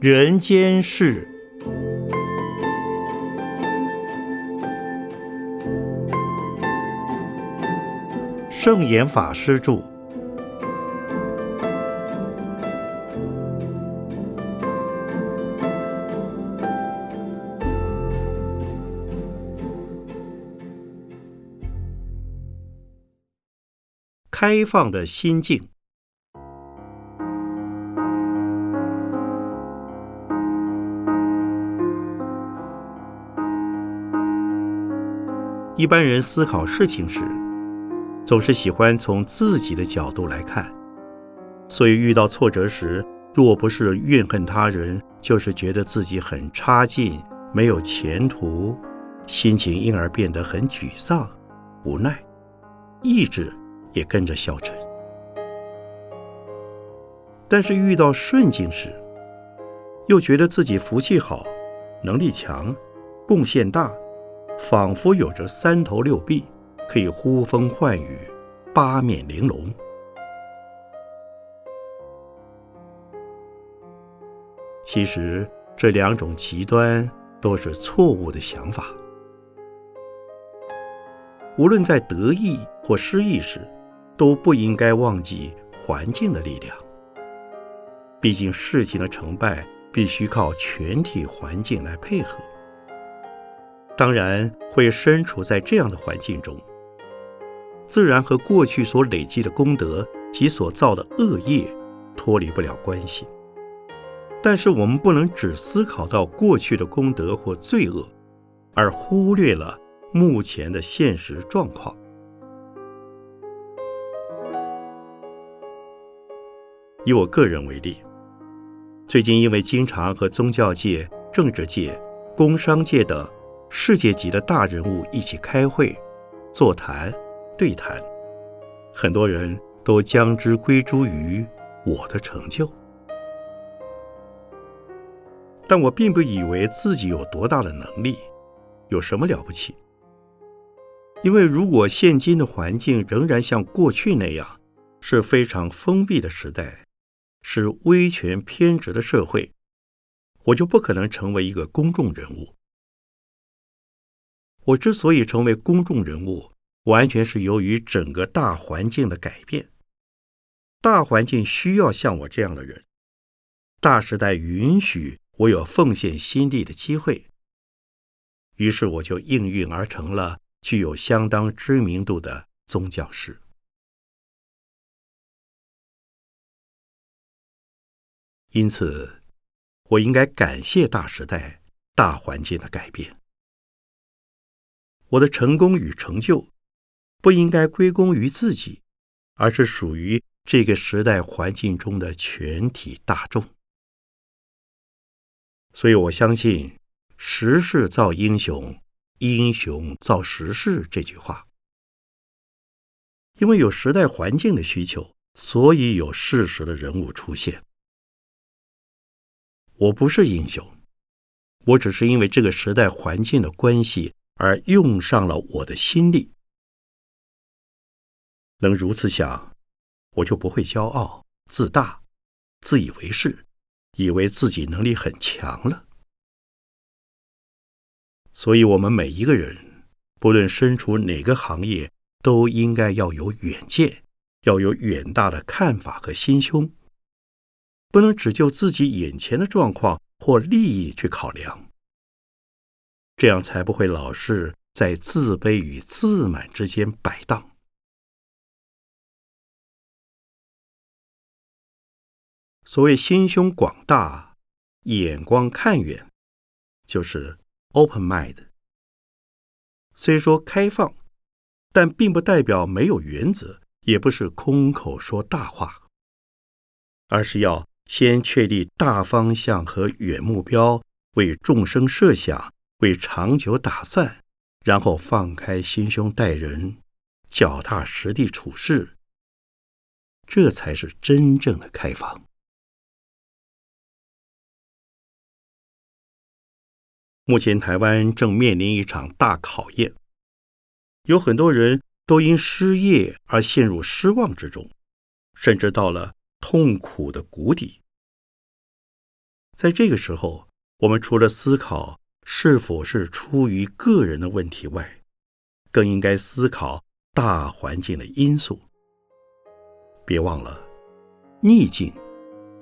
人间事。圣严法师著。开放的心境。一般人思考事情时，总是喜欢从自己的角度来看，所以遇到挫折时，若不是怨恨他人，就是觉得自己很差劲，没有前途，心情因而变得很沮丧、无奈，意志也跟着消沉。但是遇到顺境时，又觉得自己福气好，能力强，贡献大。仿佛有着三头六臂，可以呼风唤雨，八面玲珑。其实这两种极端都是错误的想法。无论在得意或失意时，都不应该忘记环境的力量。毕竟事情的成败必须靠全体环境来配合。当然会身处在这样的环境中，自然和过去所累积的功德及所造的恶业脱离不了关系。但是我们不能只思考到过去的功德或罪恶，而忽略了目前的现实状况。以我个人为例，最近因为经常和宗教界、政治界、工商界等。世界级的大人物一起开会、座谈、对谈，很多人都将之归诸于我的成就。但我并不以为自己有多大的能力，有什么了不起。因为如果现今的环境仍然像过去那样，是非常封闭的时代，是威权偏执的社会，我就不可能成为一个公众人物。我之所以成为公众人物，完全是由于整个大环境的改变。大环境需要像我这样的人，大时代允许我有奉献心力的机会，于是我就应运而成了具有相当知名度的宗教师。因此，我应该感谢大时代、大环境的改变。我的成功与成就，不应该归功于自己，而是属于这个时代环境中的全体大众。所以我相信“时势造英雄，英雄造时势”这句话。因为有时代环境的需求，所以有事实的人物出现。我不是英雄，我只是因为这个时代环境的关系。而用上了我的心力，能如此想，我就不会骄傲、自大、自以为是，以为自己能力很强了。所以，我们每一个人，不论身处哪个行业，都应该要有远见，要有远大的看法和心胸，不能只就自己眼前的状况或利益去考量。这样才不会老是在自卑与自满之间摆荡。所谓心胸广大、眼光看远，就是 open mind。虽说开放，但并不代表没有原则，也不是空口说大话，而是要先确立大方向和远目标，为众生设想。为长久打算，然后放开心胸待人，脚踏实地处事，这才是真正的开放。目前台湾正面临一场大考验，有很多人都因失业而陷入失望之中，甚至到了痛苦的谷底。在这个时候，我们除了思考是否是出于个人的问题外，更应该思考大环境的因素。别忘了，逆境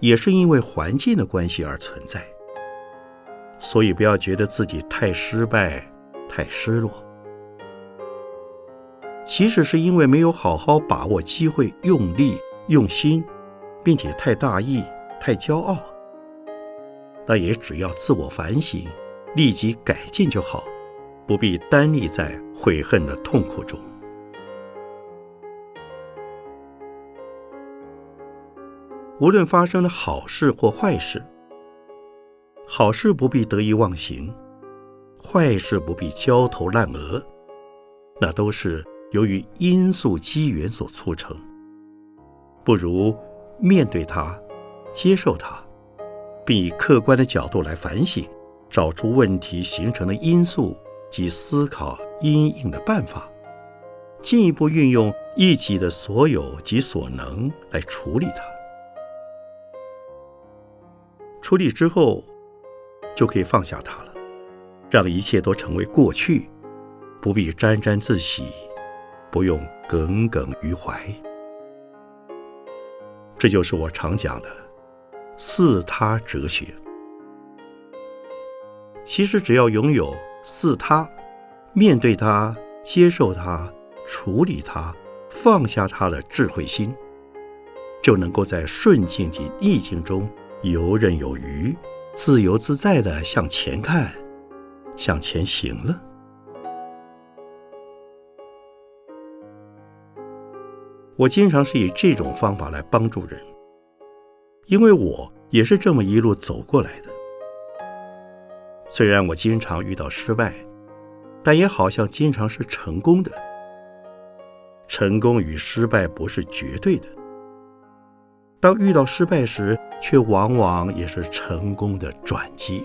也是因为环境的关系而存在。所以不要觉得自己太失败、太失落，其实是因为没有好好把握机会，用力、用心，并且太大意、太骄傲。那也只要自我反省，立即改进就好，不必单立在悔恨的痛苦中。无论发生了好事或坏事。好事不必得意忘形，坏事不必焦头烂额，那都是由于因素机缘所促成。不如面对它，接受它，并以客观的角度来反省，找出问题形成的因素及思考因应的办法，进一步运用一己的所有及所能来处理它。处理之后。就可以放下它了，让一切都成为过去，不必沾沾自喜，不用耿耿于怀。这就是我常讲的四他哲学。其实只要拥有四他，面对它、接受它、处理它、放下它的智慧心，就能够在顺境及逆境中游刃有余。自由自在的向前看，向前行了。我经常是以这种方法来帮助人，因为我也是这么一路走过来的。虽然我经常遇到失败，但也好像经常是成功的。成功与失败不是绝对的。当遇到失败时，却往往也是成功的转机。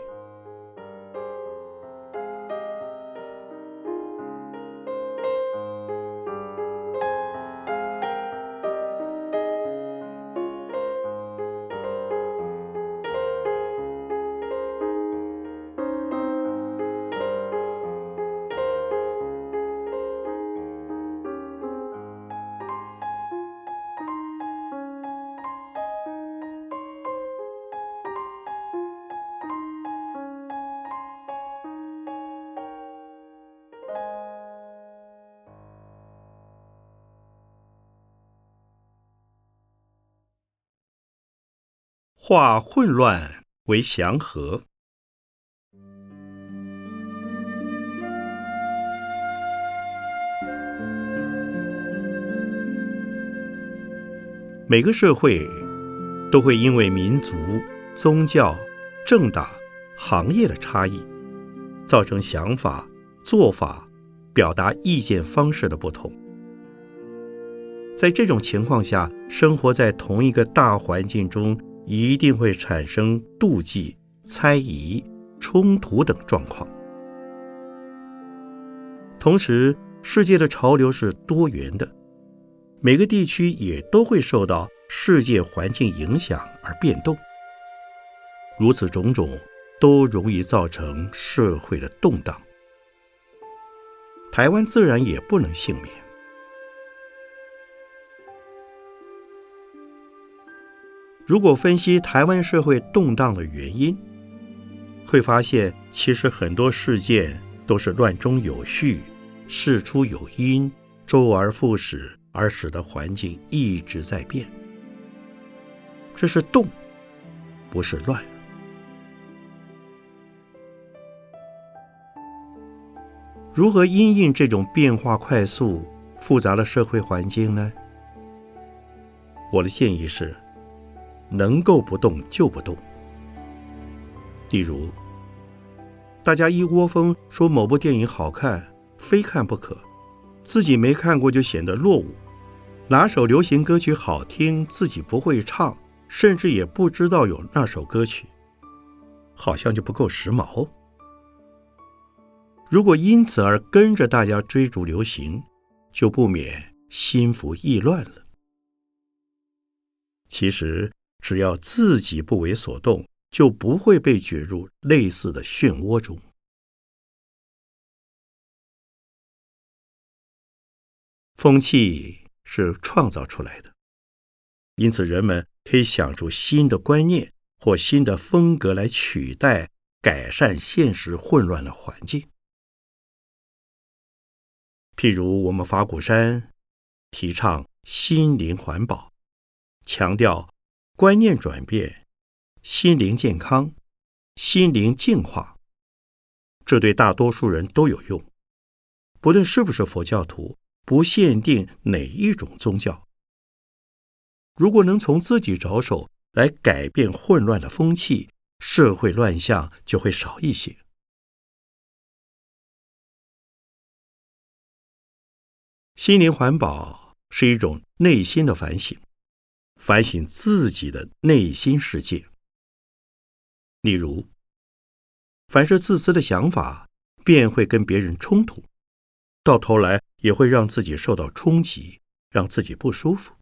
化混乱为祥和。每个社会都会因为民族、宗教、政党、行业的差异，造成想法、做法、表达意见方式的不同。在这种情况下，生活在同一个大环境中。一定会产生妒忌、猜疑、冲突等状况。同时，世界的潮流是多元的，每个地区也都会受到世界环境影响而变动。如此种种，都容易造成社会的动荡。台湾自然也不能幸免。如果分析台湾社会动荡的原因，会发现其实很多事件都是乱中有序、事出有因、周而复始，而使得环境一直在变。这是动，不是乱。如何因应这种变化快速、复杂的社会环境呢？我的建议是。能够不动就不动。例如，大家一窝蜂说某部电影好看，非看不可，自己没看过就显得落伍；哪首流行歌曲好听，自己不会唱，甚至也不知道有那首歌曲，好像就不够时髦。如果因此而跟着大家追逐流行，就不免心浮意乱了。其实。只要自己不为所动，就不会被卷入类似的漩涡中。风气是创造出来的，因此人们可以想出新的观念或新的风格来取代、改善现实混乱的环境。譬如我们法鼓山提倡心灵环保，强调观念转变、心灵健康、心灵净化，这对大多数人都有用，不论是不是佛教徒。不限定哪一种宗教，如果能从自己着手来改变混乱的风气，社会乱象就会少一些。心灵环保是一种内心的反省，反省自己的内心世界。例如，凡是自私的想法，便会跟别人冲突。到头来也会让自己受到冲击，让自己不舒服。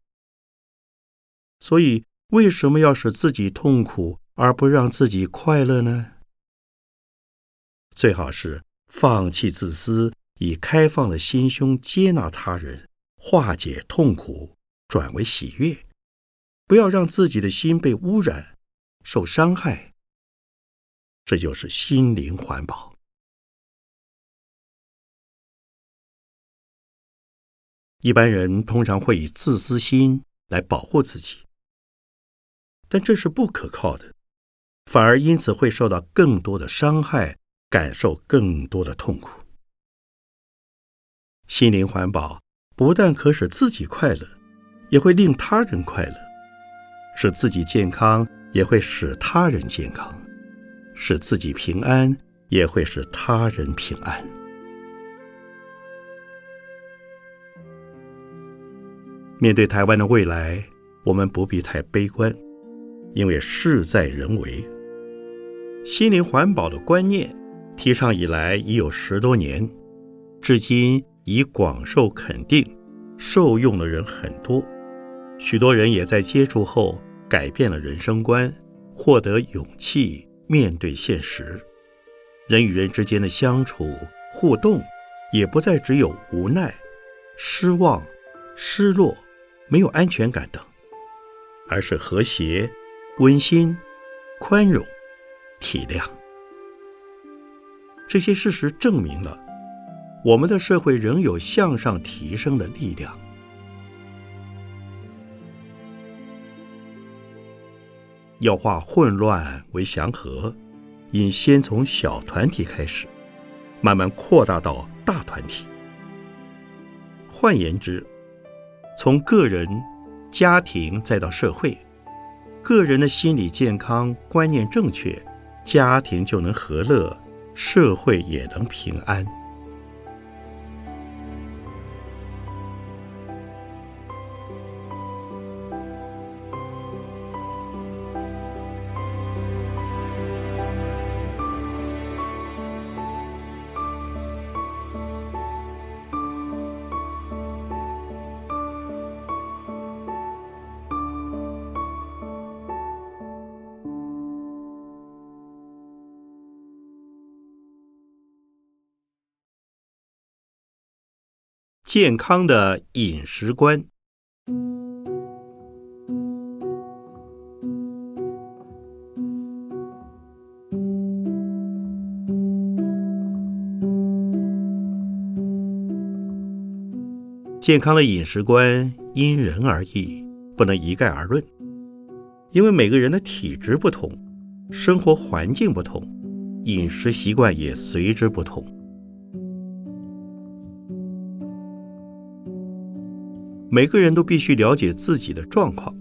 所以，为什么要使自己痛苦而不让自己快乐呢？最好是放弃自私，以开放的心胸接纳他人，化解痛苦，转为喜悦。不要让自己的心被污染、受伤害。这就是心灵环保。一般人通常会以自私心来保护自己，但这是不可靠的，反而因此会受到更多的伤害，感受更多的痛苦。心灵环保不但可使自己快乐，也会令他人快乐；使自己健康，也会使他人健康；使自己平安，也会使他人平安。面对台湾的未来，我们不必太悲观，因为事在人为。心灵环保的观念提倡以来已有十多年，至今已广受肯定，受用的人很多。许多人也在接触后改变了人生观，获得勇气面对现实。人与人之间的相处互动，也不再只有无奈、失望、失落。没有安全感等，而是和谐、温馨、宽容、体谅。这些事实证明了，我们的社会仍有向上提升的力量。要化混乱为祥和，应先从小团体开始，慢慢扩大到大团体。换言之，从个人、家庭再到社会，个人的心理健康观念正确，家庭就能和乐，社会也能平安。健康的饮食观。健康的饮食观因人而异，不能一概而论，因为每个人的体质不同，生活环境不同，饮食习惯也随之不同。每个人都必须了解自己的状况，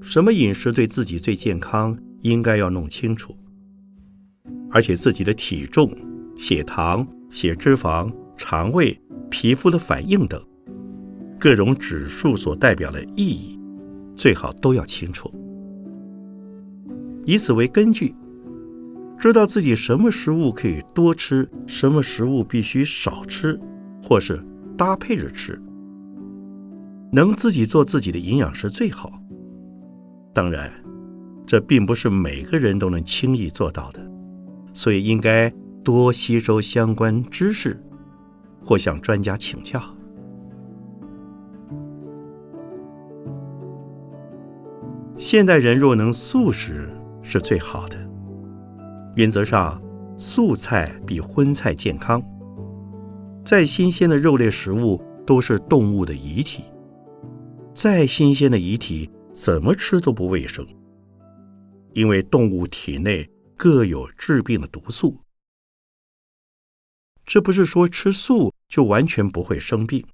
什么饮食对自己最健康，应该要弄清楚。而且自己的体重、血糖、血脂肪、肠胃、皮肤的反应等各种指数所代表的意义，最好都要清楚。以此为根据，知道自己什么食物可以多吃，什么食物必须少吃，或是搭配着吃。能自己做自己的营养师最好。当然，这并不是每个人都能轻易做到的，所以应该多吸收相关知识，或向专家请教。现代人若能素食是最好的。原则上，素菜比荤菜健康。再新鲜的肉类食物都是动物的遗体，再新鲜的遗体怎么吃都不卫生。因为动物体内各有致病的毒素，这不是说吃素就完全不会生病，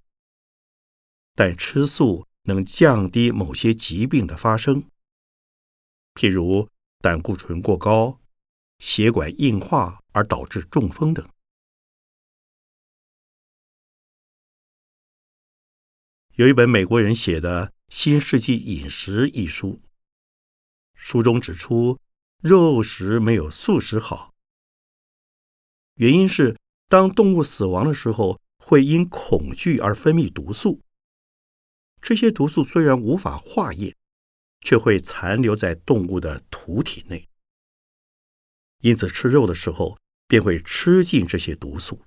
但吃素能降低某些疾病的发生，譬如胆固醇过高、血管硬化而导致中风等。有一本美国人写的《新世纪饮食》一书。书中指出，肉食没有素食好。原因是，当动物死亡的时候，会因恐惧而分泌毒素。这些毒素虽然无法化验，却会残留在动物的土体内。因此，吃肉的时候便会吃进这些毒素。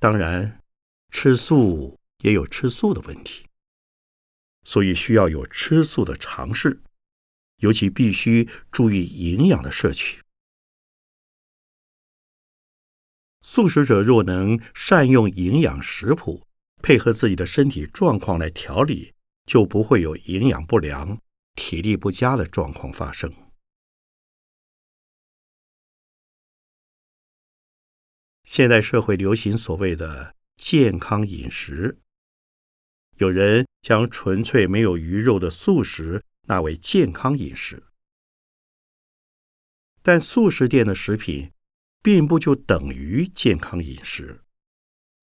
当然，吃素也有吃素的问题，所以需要有吃素的尝试。尤其必须注意营养的摄取。素食者若能善用营养食谱，配合自己的身体状况来调理，就不会有营养不良、体力不佳的状况发生。现代社会流行所谓的健康饮食，有人将纯粹没有鱼肉的素食。纳为健康饮食，但素食店的食品并不就等于健康饮食，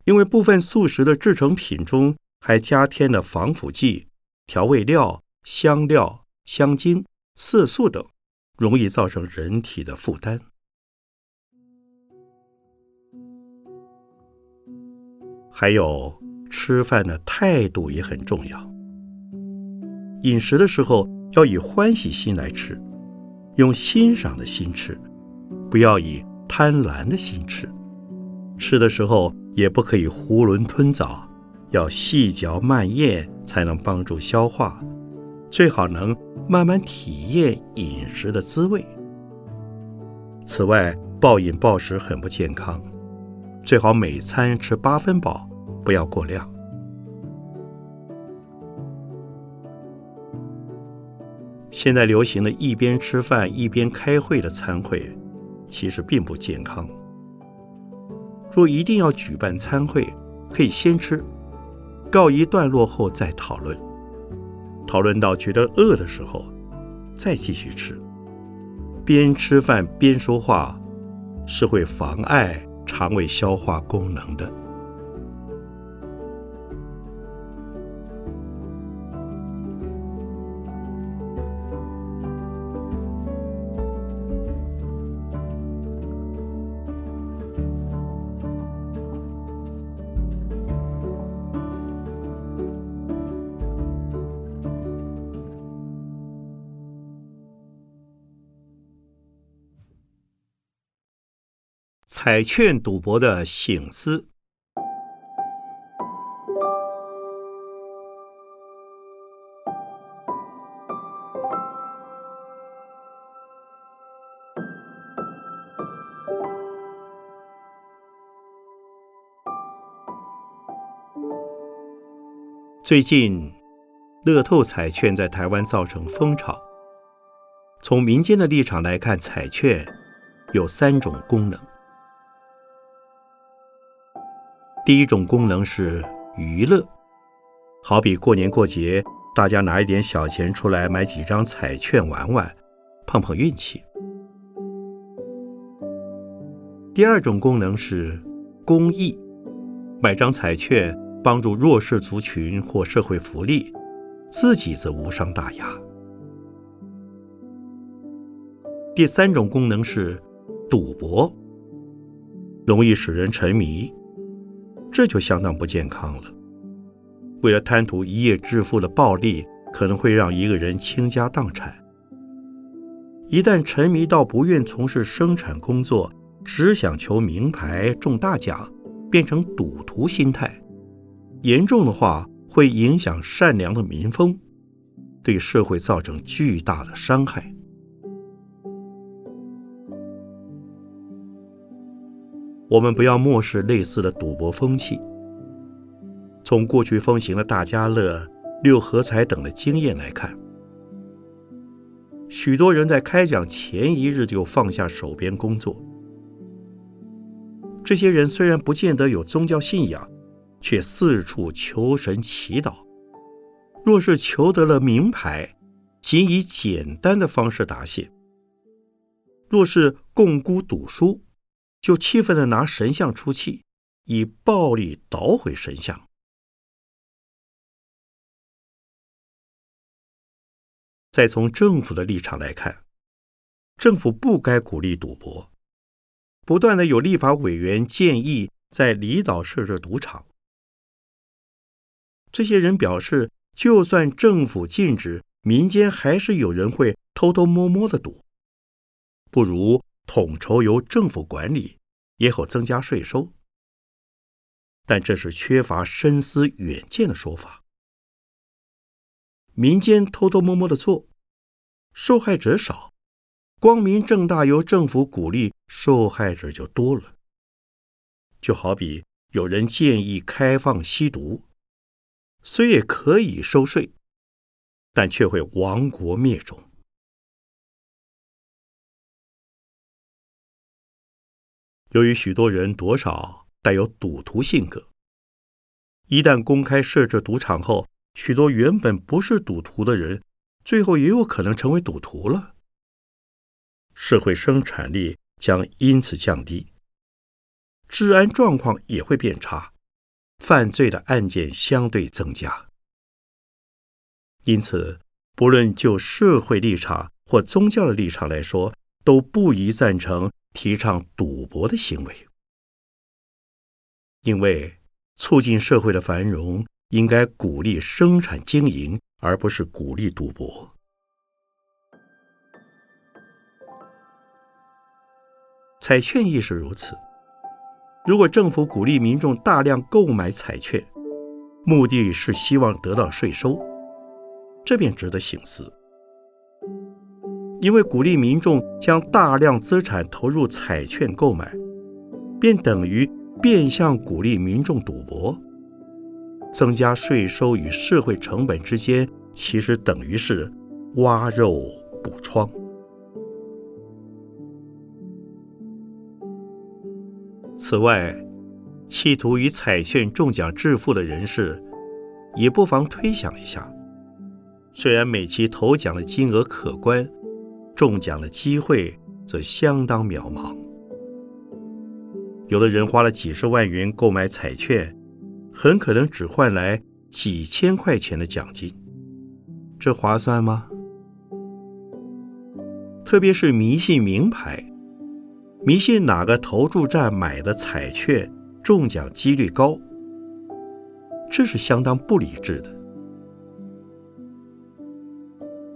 因为部分素食的制成品中还加添了防腐剂、调味料、香料、香精、色素等，容易造成人体的负担。还有吃饭的态度也很重要。饮食的时候要以欢喜心来吃，用欣赏的心吃，不要以贪婪的心吃。吃的时候也不可以囫囵吞枣，要细嚼慢咽才能帮助消化。最好能慢慢体验饮食的滋味。此外，暴饮暴食很不健康，最好每餐吃八分饱，不要过量。现在流行的一边吃饭一边开会的餐会，其实并不健康。若一定要举办餐会，可以先吃，告一段落后再讨论。讨论到觉得饿的时候，再继续吃。边吃饭边说话，是会妨碍肠胃消化功能的。彩券赌博的醒思。最近，乐透彩券在台湾造成风潮。从民间的立场来看，彩券有三种功能。第一种功能是娱乐，好比过年过节，大家拿一点小钱出来买几张彩券玩玩，碰碰运气。第二种功能是公益，买张彩券帮助弱势族群或社会福利，自己则无伤大雅。第三种功能是赌博，容易使人沉迷。这就相当不健康了。为了贪图一夜致富的暴利，可能会让一个人倾家荡产，一旦沉迷到不愿从事生产工作，只想求名牌、中大奖，变成赌徒心态，严重的话会影响善良的民风，对社会造成巨大的伤害。我们不要漠视类似的赌博风气。从过去风行的大家乐、六合彩等的经验来看，许多人在开奖前一日就放下手边工作。这些人虽然不见得有宗教信仰，却四处求神祈祷。若是求得了名牌，仅以简单的方式答谢；若是共估赌输，就气愤的拿神像出气，以暴力捣毁神像。再从政府的立场来看，政府不该鼓励赌博。不断的有立法委员建议在离岛设置赌场，这些人表示，就算政府禁止，民间还是有人会偷偷摸摸的赌，不如统筹由政府管理，也好增加税收。但这是缺乏深思远见的说法。民间偷偷摸摸的做，受害者少；光明正大由政府鼓励，受害者就多了。就好比有人建议开放吸毒，虽也可以收税，但却会亡国灭种。由于许多人多少带有赌徒性格，一旦公开设置赌场后，许多原本不是赌徒的人，最后也有可能成为赌徒了。社会生产力将因此降低，治安状况也会变差，犯罪的案件相对增加。因此，不论就社会立场或宗教的立场来说，都不宜赞成提倡赌博的行为，因为促进社会的繁荣。应该鼓励生产经营，而不是鼓励赌博。彩券亦是如此。如果政府鼓励民众大量购买彩券，目的是希望得到税收，这便值得省思。因为鼓励民众将大量资产投入彩券购买，便等于变相鼓励民众赌博。增加税收与社会成本之间，其实等于是挖肉补疮。此外，企图以彩券中奖致富的人士，也不妨推想一下：虽然每期头奖的金额可观，中奖的机会则相当渺茫。有的人花了几十万元购买彩券。很可能只换来几千块钱的奖金，这划算吗？特别是迷信名牌，迷信哪个投注站买的彩券中奖几率高，这是相当不理智的。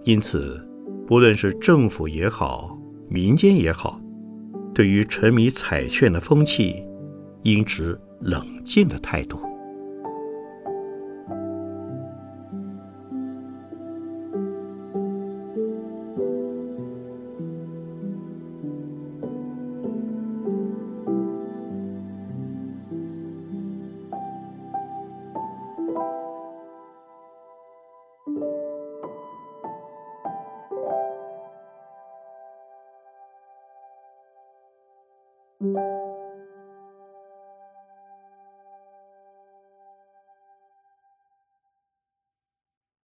因此，不论是政府也好，民间也好，对于沉迷彩券的风气，应持冷静的态度。